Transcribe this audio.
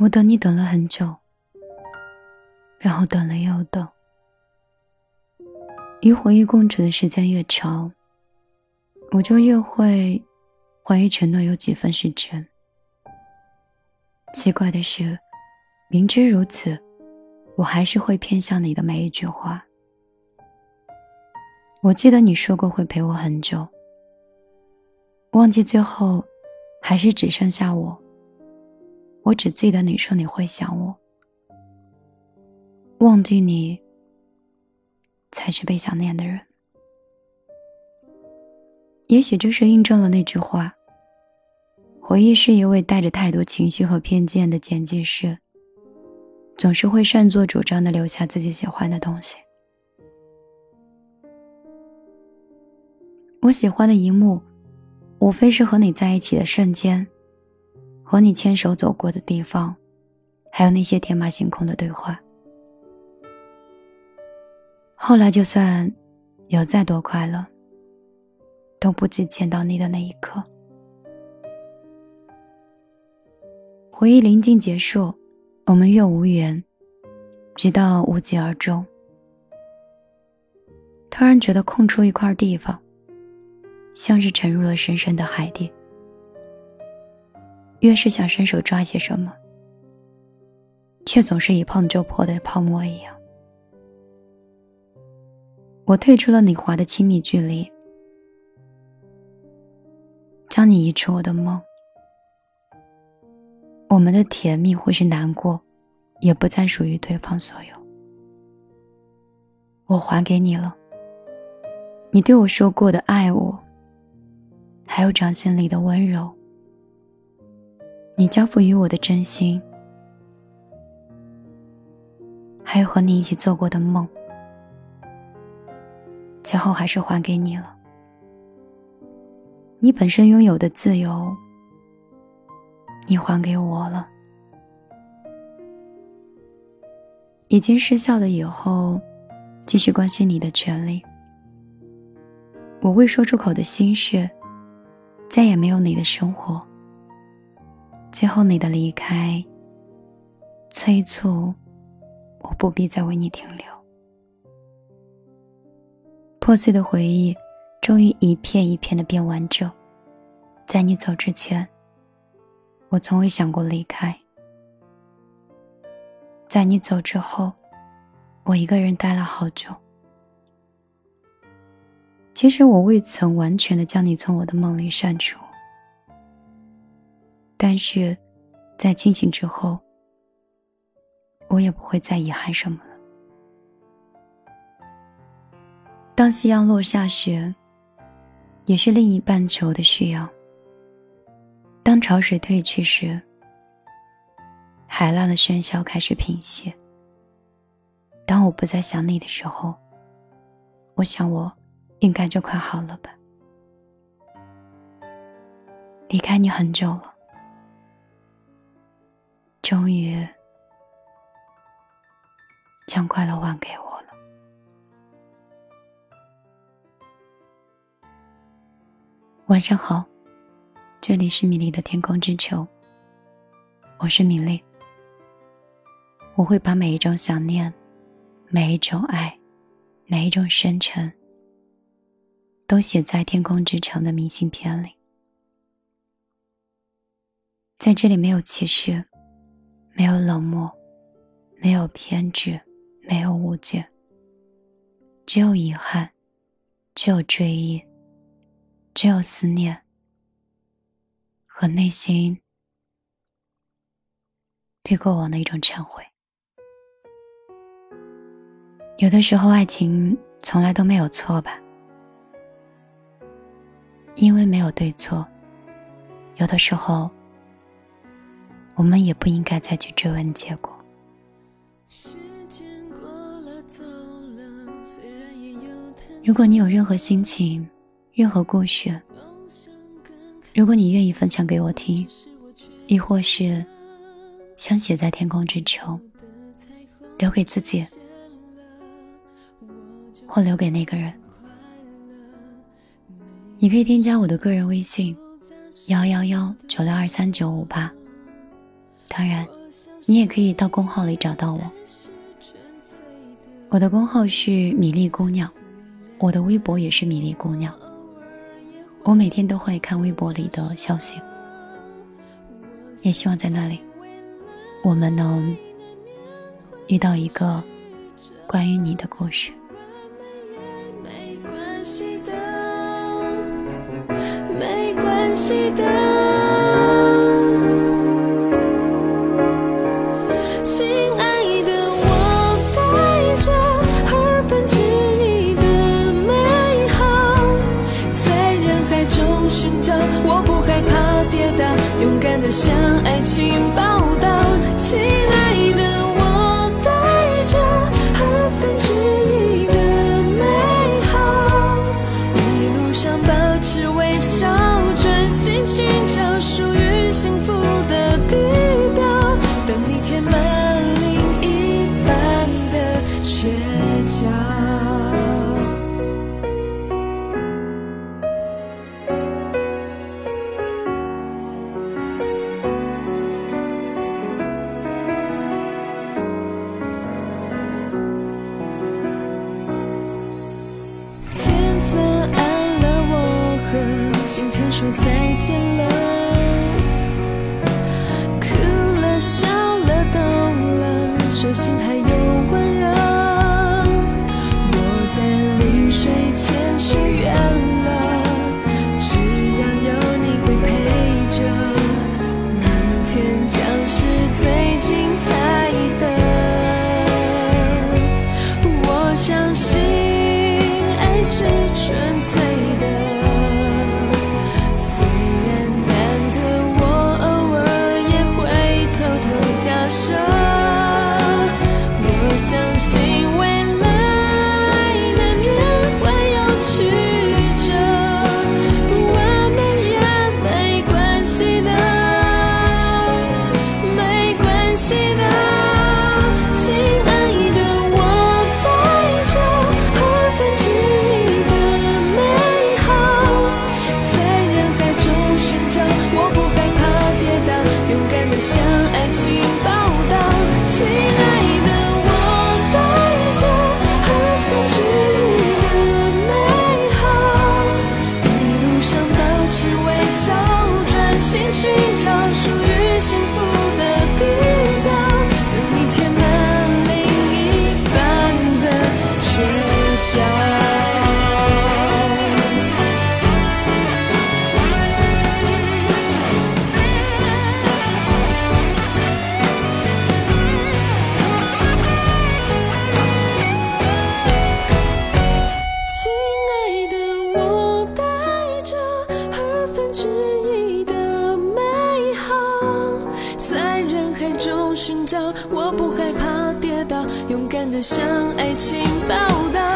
我等你等了很久，然后等了又等。与回忆共处的时间越长，我就越会怀疑承诺有几分是真。奇怪的是，明知如此，我还是会偏向你的每一句话。我记得你说过会陪我很久，忘记最后还是只剩下我。我只记得你说你会想我，忘记你才是被想念的人。也许这是印证了那句话：回忆是一位带着太多情绪和偏见的剪辑师，总是会擅作主张的留下自己喜欢的东西。我喜欢的一幕，无非是和你在一起的瞬间，和你牵手走过的地方，还有那些天马行空的对话。后来，就算有再多快乐，都不及见到你的那一刻。回忆临近结束，我们越无缘，直到无疾而终。突然觉得空出一块地方。像是沉入了深深的海底，越是想伸手抓些什么，却总是一碰就破的泡沫一样。我退出了你划的亲密距离，将你移出我的梦。我们的甜蜜或是难过，也不再属于对方所有。我还给你了，你对我说过的爱我。还有掌心里的温柔，你交付于我的真心，还有和你一起做过的梦，最后还是还给你了。你本身拥有的自由，你还给我了。已经失效的以后，继续关心你的权利。我未说出口的心事。再也没有你的生活。最后你的离开，催促我不必再为你停留。破碎的回忆，终于一片一片的变完整。在你走之前，我从未想过离开。在你走之后，我一个人待了好久。其实我未曾完全的将你从我的梦里删除，但是，在清醒之后，我也不会再遗憾什么了。当夕阳落下时，也是另一半球的需要；当潮水退去时，海浪的喧嚣开始平息。当我不再想你的时候，我想我。应该就快好了吧。离开你很久了，终于将快乐还给我了。晚上好，这里是米粒的天空之球，我是米粒。我会把每一种想念，每一种爱，每一种深沉。都写在《天空之城》的明信片里，在这里没有歧视，没有冷漠，没有偏执，没有误解，只有遗憾，只有追忆，只有思念和内心对过往的一种忏悔。有的时候，爱情从来都没有错吧？因为没有对错，有的时候，我们也不应该再去追问结果。如果你有任何心情、任何故事，如果你愿意分享给我听，亦或是想写在天空之城，留给自己，或留给那个人。你可以添加我的个人微信：幺幺幺九六二三九五八。当然，你也可以到公号里找到我。我的公号是米粒姑娘，我的微博也是米粒姑娘。我每天都会看微博里的消息，也希望在那里，我们能遇到一个关于你的故事。没关系的，没关系的。向爱情报道，亲爱情报道。